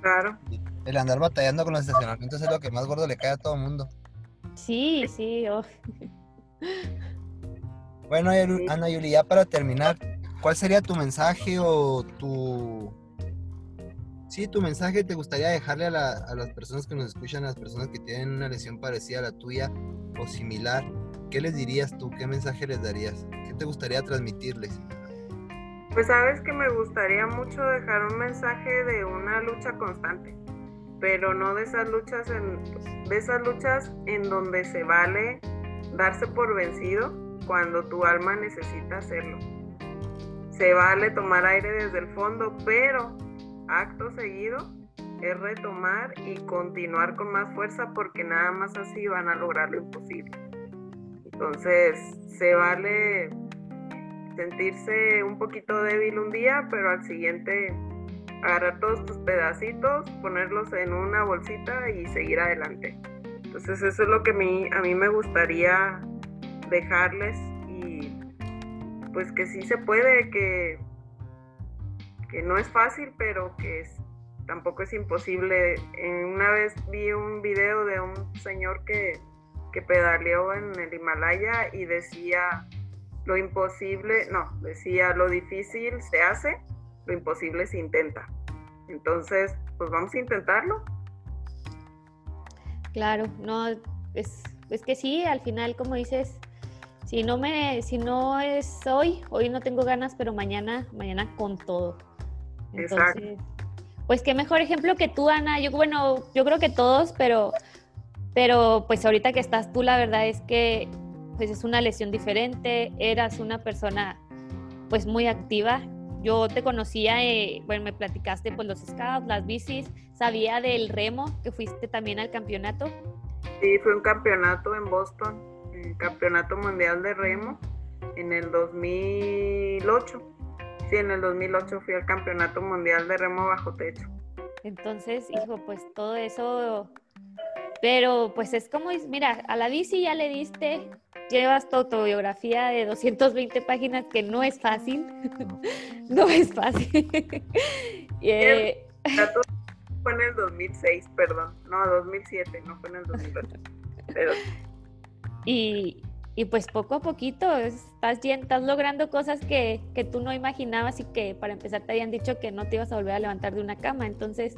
Claro. El andar batallando con los estacionamientos es lo que más gordo le cae a todo el mundo. Sí, sí. Oh. Bueno, Ana Yuli, ya para terminar, ¿cuál sería tu mensaje o tu sí, tu mensaje te gustaría dejarle a, las personas que nos escuchan, a las personas que tienen una lesión parecida a la tuya o similar, ¿qué les dirías tú? ¿Qué mensaje les darías? ¿Qué te gustaría transmitirles? Pues sabes que me gustaría mucho dejar un mensaje de una lucha constante, pero no de esas luchas en, de esas luchas en donde se vale darse por vencido cuando tu alma necesita hacerlo. Se vale tomar aire desde el fondo, pero acto seguido es retomar y continuar con más fuerza porque nada más así van a lograr lo imposible. Entonces, se vale sentirse un poquito débil un día, pero al siguiente agarrar todos tus pedacitos, ponerlos en una bolsita y seguir adelante. Entonces, eso es lo que a mí, a mí me gustaría dejarles y pues que sí se puede, que que no es fácil, pero que es, tampoco es imposible. una vez vi un video de un señor que, que pedaleó en el Himalaya y decía, lo imposible, no, decía, lo difícil se hace, lo imposible se intenta. Entonces, pues vamos a intentarlo. Claro, no, es, es que sí, al final, como dices, si no me, si no es hoy, hoy no tengo ganas, pero mañana, mañana con todo. Entonces, pues qué mejor ejemplo que tú, Ana. Yo, bueno, yo creo que todos, pero, pero pues ahorita que estás tú, la verdad es que pues es una lesión diferente, eras una persona pues muy activa. Yo te conocía, eh, bueno, me platicaste pues los scouts, las bicis, sabía del remo, que fuiste también al campeonato. Sí, fue un campeonato en Boston, el campeonato mundial de remo en el 2008 en el 2008 fui al Campeonato Mundial de Remo Bajo Techo. Entonces, hijo, pues todo eso, pero pues es como, mira, a la bici ya le diste, llevas tu autobiografía de 220 páginas que no es fácil, no es fácil. eh, fue en el 2006, perdón, no, 2007, no fue en el 2008. Pero... Y, y pues poco a poquito estás, estás logrando cosas que, que, tú no imaginabas y que para empezar te habían dicho que no te ibas a volver a levantar de una cama, entonces...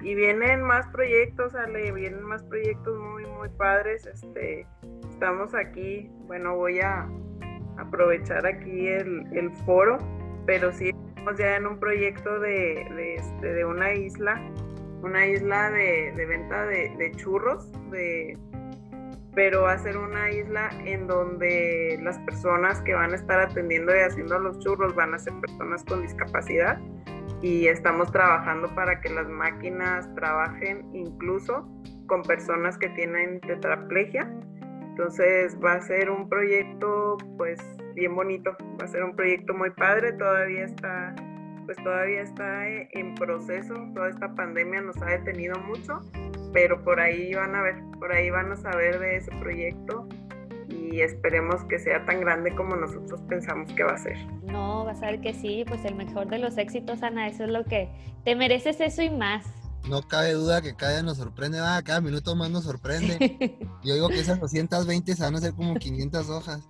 Y vienen más proyectos, Ale, vienen más proyectos muy, muy padres, este, estamos aquí, bueno, voy a aprovechar aquí el, el foro, pero sí estamos ya en un proyecto de, de, este, de una isla una isla de, venta de, churros, de, pero va a ser una isla en donde las personas que van a estar atendiendo y haciendo los churros van a ser personas con discapacidad. Y estamos trabajando para que las máquinas trabajen incluso con personas que tienen tetraplegia. Entonces va a ser un proyecto pues bien bonito, va a ser un proyecto muy padre, todavía está pues todavía está en proceso, toda esta pandemia nos ha detenido mucho, pero por ahí van a ver, por ahí van a saber de ese proyecto y esperemos que sea tan grande como nosotros pensamos que va a ser. No, vas a ver que sí, pues el mejor de los éxitos, Ana, eso es lo que te mereces eso y más. No cabe duda que cada día nos sorprende, cada minuto más nos sorprende. Yo digo que esas 220 se van a hacer como 500 hojas.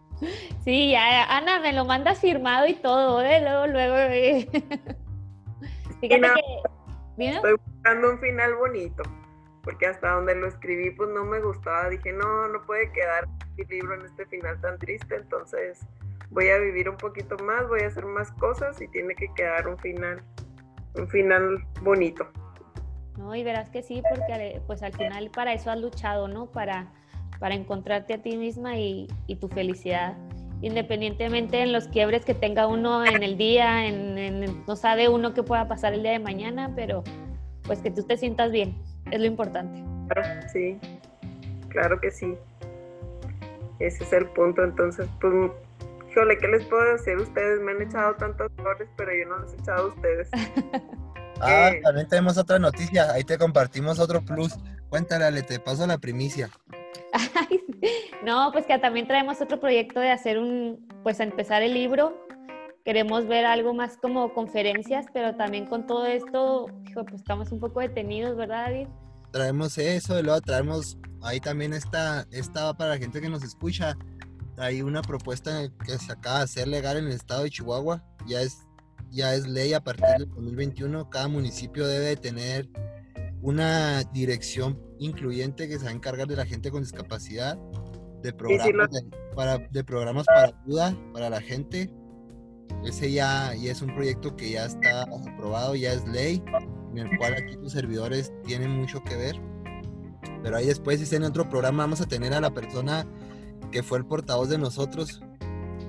Sí, ya, Ana, me lo mandas firmado y todo, ¿eh? luego, luego. Eh. Fíjate que. Estoy buscando un final bonito, porque hasta donde lo escribí, pues no me gustaba. Dije, no, no puede quedar mi libro en este final tan triste, entonces voy a vivir un poquito más, voy a hacer más cosas y tiene que quedar un final, un final bonito. No, y verás que sí, porque pues al final para eso has luchado, ¿no? Para para encontrarte a ti misma y, tu felicidad. Independientemente en los quiebres que tenga uno en el día, en, no sabe uno qué pueda pasar el día de mañana, pero pues que tú te sientas bien, es lo importante. Claro, sí, claro que sí. Ese es el punto, entonces, pues, híjole, ¿qué les puedo decir? Ustedes me han echado tantas flores, pero yo no les he echado a ustedes. ah, también tenemos otra noticia, ahí te compartimos otro plus. Cuéntale, te paso la primicia. no, pues que también traemos otro proyecto de hacer un, pues a empezar el libro. Queremos ver algo más como conferencias, pero también con todo esto, pues estamos un poco detenidos, ¿verdad, David? Traemos eso y luego traemos, ahí también está, está para la gente que nos escucha, hay una propuesta que se acaba de hacer legal en el estado de Chihuahua, ya es, ya es ley a partir del 2021, cada municipio debe tener una dirección incluyente que se va a encargar de la gente con discapacidad, de programas, para, de programas para ayuda para la gente. Ese ya, ya es un proyecto que ya está aprobado, ya es ley, en el cual aquí tus servidores tienen mucho que ver. Pero ahí después, si en otro programa, vamos a tener a la persona que fue el portavoz de nosotros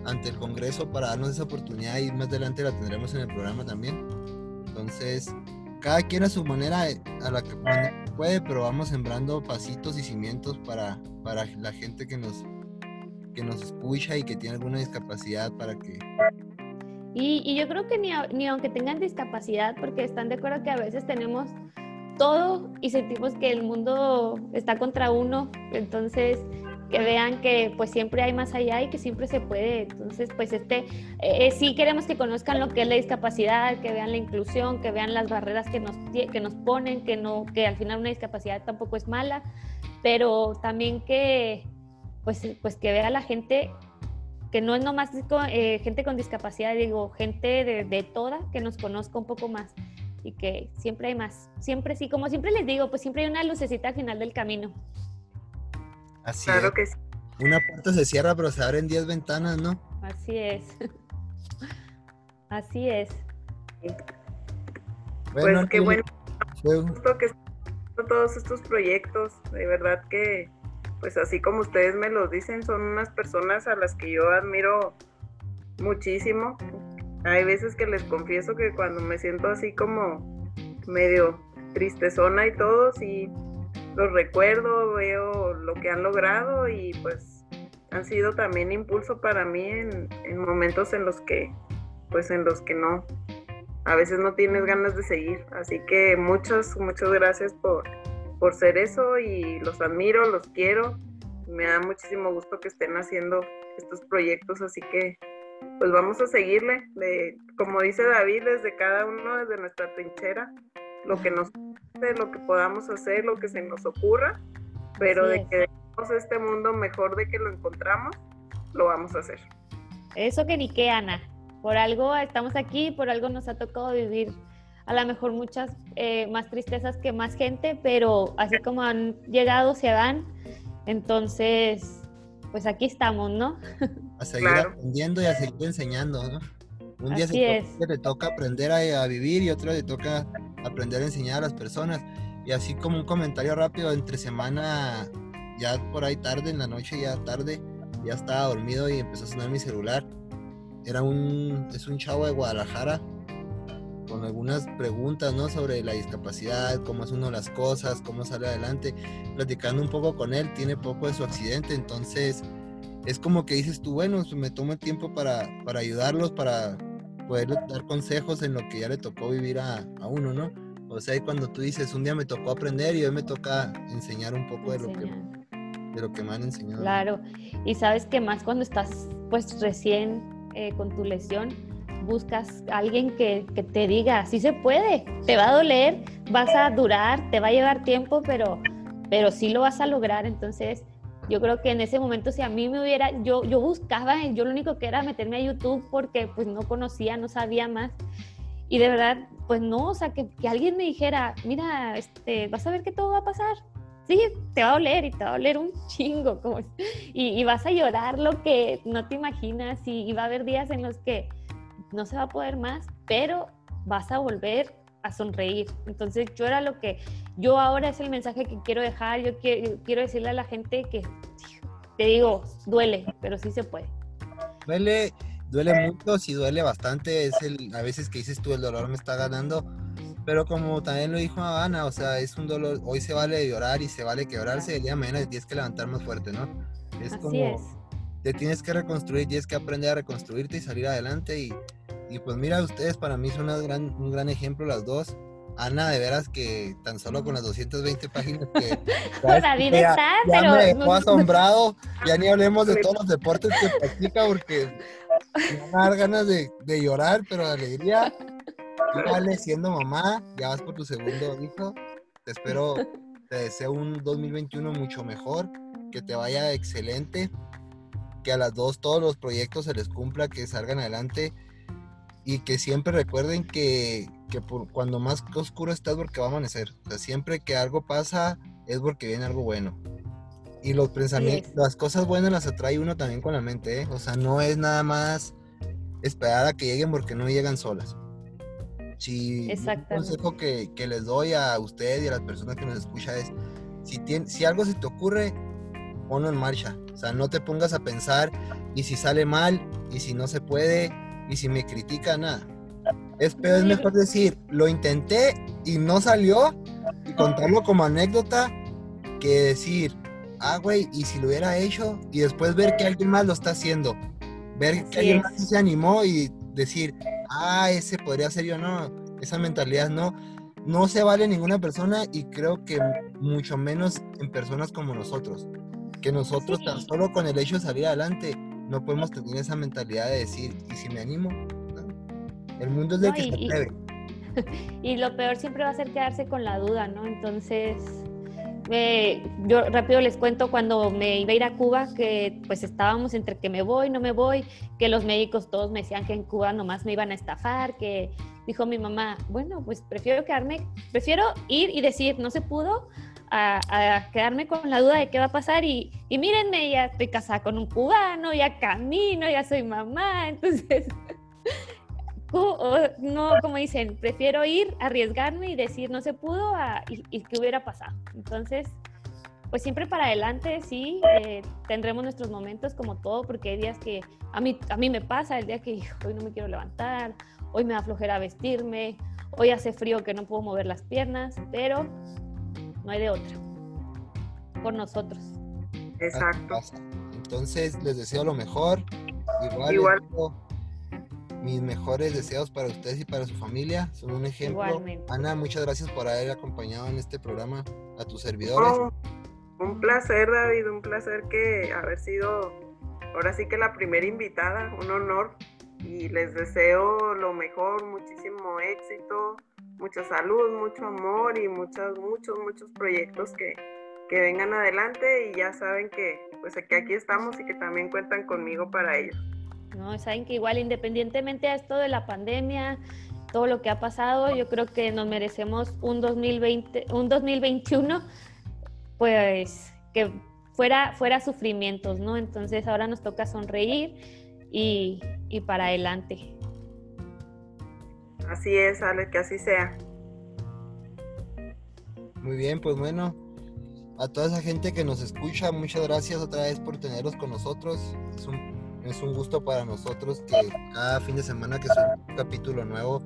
ante el Congreso para darnos esa oportunidad y más adelante la tendremos en el programa también. Entonces, cada quien a su manera, eh, a la que puede, pero vamos sembrando pasitos y cimientos para, para la gente que nos, que nos escucha y que tiene alguna discapacidad para que... Y, yo creo que ni, ni aunque tengan discapacidad, porque están de acuerdo que a veces tenemos todo y sentimos que el mundo está contra uno, entonces que vean que pues siempre hay más allá y que siempre se puede. Entonces, pues este, eh, sí queremos que conozcan lo que es la discapacidad, que vean la inclusión, que vean las barreras que nos, que nos ponen, que, no, que al final una discapacidad tampoco es mala, pero también que, pues, pues que vea la gente que no es nomás eh, gente con discapacidad, digo, gente de, de toda, que nos conozca un poco más y que siempre hay más. Siempre sí, como siempre les digo, pues siempre hay una lucecita al final del camino. Así claro que sí. Una puerta se cierra, pero se abren 10 ventanas, ¿no? Así es. Así es. Bueno, pues qué bueno. Gusto que todos estos proyectos, de verdad que, pues así como ustedes me lo dicen, son unas personas a las que yo admiro muchísimo. Hay veces que les confieso que cuando me siento así como medio tristezona y todo, sí los recuerdo, veo lo que han logrado y pues han sido también impulso para mí en, momentos en los que, pues en los que no, a veces no tienes ganas de seguir. Así que muchas, muchas gracias por, por ser eso y los admiro, los quiero. Me da muchísimo gusto que estén haciendo estos proyectos, así que pues vamos a seguirle, de, como dice David, desde cada uno, desde nuestra trinchera, lo que nos lo que podamos hacer, lo que se nos ocurra, pero de que dejemos este mundo mejor de que lo encontramos, lo vamos a hacer. Eso que ni qué, Ana. Por algo estamos aquí, por algo nos ha tocado vivir a lo mejor muchas eh, más tristezas que más gente, pero así como han llegado, se van. Entonces, pues aquí estamos, ¿no? A seguir aprendiendo y a seguir enseñando, ¿no? Un día se te toca aprender a, a, vivir y otro le toca aprender a enseñar a las personas. Y así como un comentario rápido, entre semana, ya por ahí tarde, en la noche ya tarde, ya estaba dormido y empezó a sonar mi celular. Era un, es un chavo de Guadalajara con algunas preguntas, ¿no? Sobre la discapacidad, cómo es uno las cosas, cómo sale adelante. Platicando un poco con él, tiene poco de su accidente, entonces es como que dices tú, bueno, me tomo el tiempo para, para ayudarlos, para poder dar consejos en lo que ya le tocó vivir a, a uno, ¿no? O sea, cuando tú dices, un día me tocó aprender y hoy me toca enseñar un poco de lo que de lo que me han enseñado. Claro, y sabes que más cuando estás pues recién eh, con tu lesión, buscas alguien que, que, te diga, sí se puede, te va a doler, vas a durar, te va a llevar tiempo, pero, pero sí lo vas a lograr. Entonces, yo creo que en ese momento si a mí me hubiera, yo, yo buscaba, yo lo único que era meterme a YouTube porque pues no conocía, no sabía más. Y de verdad, pues no, o sea, que, que alguien me dijera, mira, este, vas a ver que todo va a pasar. Sí, te va a doler y te va a doler un chingo. Como, y, y vas a llorar lo que no te imaginas y, y va a haber días en los que no se va a poder más, pero vas a volver a sonreír. Entonces yo era lo que, yo ahora es el mensaje que quiero dejar, yo quiero, quiero decirle a la gente que, te digo, duele, pero sí se puede. Duele, duele mucho, sí duele bastante, es el, a veces que dices tú, el dolor me está ganando, pero como también lo dijo Ana, o sea, es un dolor, hoy se vale llorar y se vale quebrarse, el día de mañana tienes que levantar más fuerte, ¿no? Es Así como, es. Te tienes que reconstruir, tienes que aprender a reconstruirte y salir adelante y, y pues mira, ustedes para mí son gran, un gran ejemplo las dos. Ana, de veras que tan solo con las 220 páginas que... David está, ya pero... me dejó asombrado, ya ni hablemos de todos los deportes que practica porque me ganas de, de llorar, pero de alegría. Tú, vale, siendo mamá, ya vas por tu segundo hijo. Te espero, te deseo un 2021 mucho mejor, que te vaya excelente, que a las dos todos los proyectos se les cumpla, que salgan adelante y que siempre recuerden que, que por, cuando más oscuro está es porque va a amanecer. O sea, siempre que algo pasa es porque viene algo bueno. Y los pensamientos, las cosas buenas las atrae uno también con la mente, ¿eh? O sea, no es nada más esperar a que lleguen porque no llegan solas. Si un consejo que, que les doy a ustedes y a las personas que nos escuchan es, si, tien- si algo se te ocurre, ponlo en marcha. O sea, no te pongas a pensar, y si sale mal, y si no se puede, y si me critica, nada. Es, pero es mejor decir, lo intenté y no salió, y contarlo como anécdota, que decir, ah, güey, y si lo hubiera hecho, y después ver que alguien más lo está haciendo. Ver Así que alguien es. más se animó y decir, ah, ese podría ser yo, no. Esa mentalidad no. No se vale ninguna persona y creo que mucho menos en personas como nosotros. Que nosotros tan Sí. solo con el hecho de salir adelante no podemos tener esa mentalidad de decir, ¿y si me animo? No. El mundo es del No, que y- se y- atreve. Y lo peor siempre va a ser quedarse con la duda, ¿no? Entonces, eh, yo rápido les cuento cuando me iba a ir a Cuba, que pues estábamos entre que me voy, no me voy, que los médicos todos me decían que en Cuba nomás me iban a estafar, que dijo mi mamá, bueno, pues prefiero quedarme, prefiero ir y decir, no se pudo, a, quedarme con la duda de qué va a pasar y, y mírenme, ya estoy casada con un cubano, ya camino, ya soy mamá, entonces no, como dicen, prefiero ir, arriesgarme y decir no se pudo a- y, qué hubiera pasado. Entonces, pues siempre para adelante, sí, eh, tendremos nuestros momentos como todo, porque hay días que a mí, a mí me pasa, el día que "Hijo, hoy no me quiero levantar, hoy me da flojera vestirme, hoy hace frío que no puedo mover las piernas, pero no hay de otra, por nosotros. Exacto. Entonces, les deseo lo mejor. Igual, mis mejores deseos para ustedes y para su familia. Son un ejemplo. Igualmente. Ana, muchas gracias por haber acompañado en este programa a tus servidores. Oh, un placer, David, un placer que haber sido ahora sí que la primera invitada, un honor. Y les deseo lo mejor, muchísimo éxito, mucha salud, mucho amor y muchos, muchos, muchos proyectos que, que vengan adelante. Y ya saben que, pues que aquí estamos y que también cuentan conmigo para ello. ¿no? Saben que igual independientemente a esto de la pandemia, todo lo que ha pasado, yo creo que nos merecemos un 2020, un 2021, pues que fuera, fuera sufrimientos, ¿no? Entonces ahora nos toca sonreír y, y para adelante. Así es, Ale, que así sea. Muy bien, pues bueno, a toda esa gente que nos escucha, muchas gracias otra vez por tenerlos con nosotros. Es un, es un gusto para nosotros que cada fin de semana que sube un capítulo nuevo,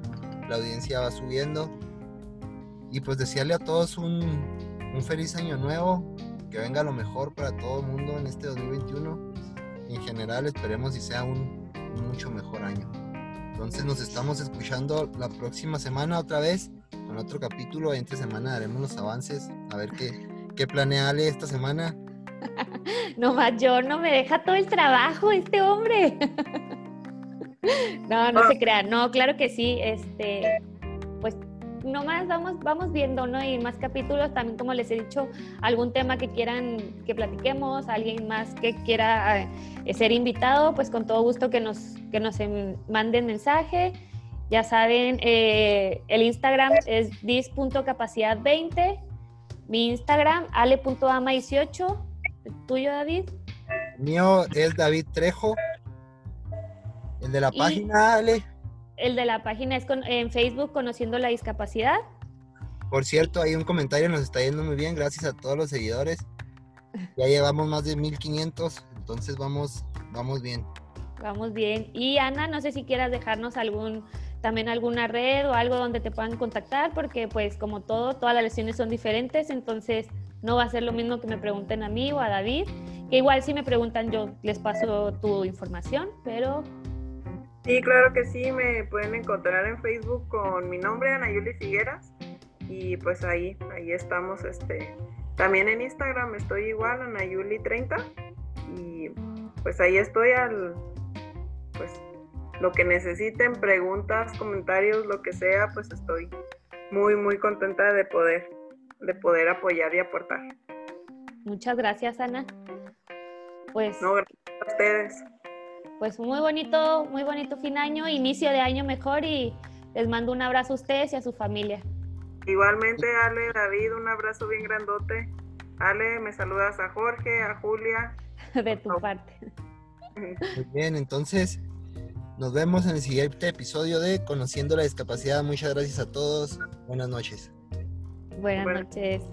la audiencia va subiendo. Y pues desearle a todos un, un feliz año nuevo, que venga lo mejor para todo el mundo en este 2021. Y en general esperemos y sea un mucho mejor año. Entonces nos estamos escuchando la próxima semana otra vez con otro capítulo. Entre semana haremos los avances, a ver qué, qué planea Ale esta semana. no más yo, no me deja todo el trabajo este hombre. no, no se crean, no, claro que sí, este, pues nomás vamos, vamos viendo, ¿no? Y más capítulos, también como les he dicho, algún tema que quieran que platiquemos, alguien más que quiera eh, ser invitado, pues con todo gusto que nos, que nos manden mensaje. Ya saben, eh, el Instagram es dis.capacidad20, mi Instagram, ale.ama18, tuyo David. mío es David Trejo. El de la página, Ale. El de la página es en Facebook Conociendo la Discapacidad. Por cierto, hay un comentario, nos está yendo muy bien, gracias a todos los seguidores. Ya llevamos más de 1500, entonces vamos, vamos bien. Vamos bien. Y Ana, no sé si quieras dejarnos algún, también alguna red o algo donde te puedan contactar, porque pues como todo, todas las lesiones son diferentes, entonces no va a ser lo mismo que me pregunten a mí o a David, que igual si me preguntan yo les paso tu información, pero Sí, claro que sí, me pueden encontrar en Facebook con mi nombre, Anayuli Figueras, y pues ahí, ahí estamos, este, también en Instagram estoy igual, Anayuli30, y pues ahí estoy al, pues lo que necesiten, preguntas, comentarios, lo que sea, pues estoy muy, muy contenta de poder, de poder apoyar y aportar. Muchas gracias, Ana. Pues. No, gracias a ustedes pues muy bonito, muy bonito fin de año, inicio de año mejor y les mando un abrazo a ustedes y a su familia. Igualmente, Ale, David, un abrazo bien grandote. Ale, me saludas a Jorge, a Julia. De tu parte. Muy bien, entonces nos vemos en el siguiente episodio de Conociendo la Discapacidad. Muchas gracias a todos. Buenas noches. Buenas, noches.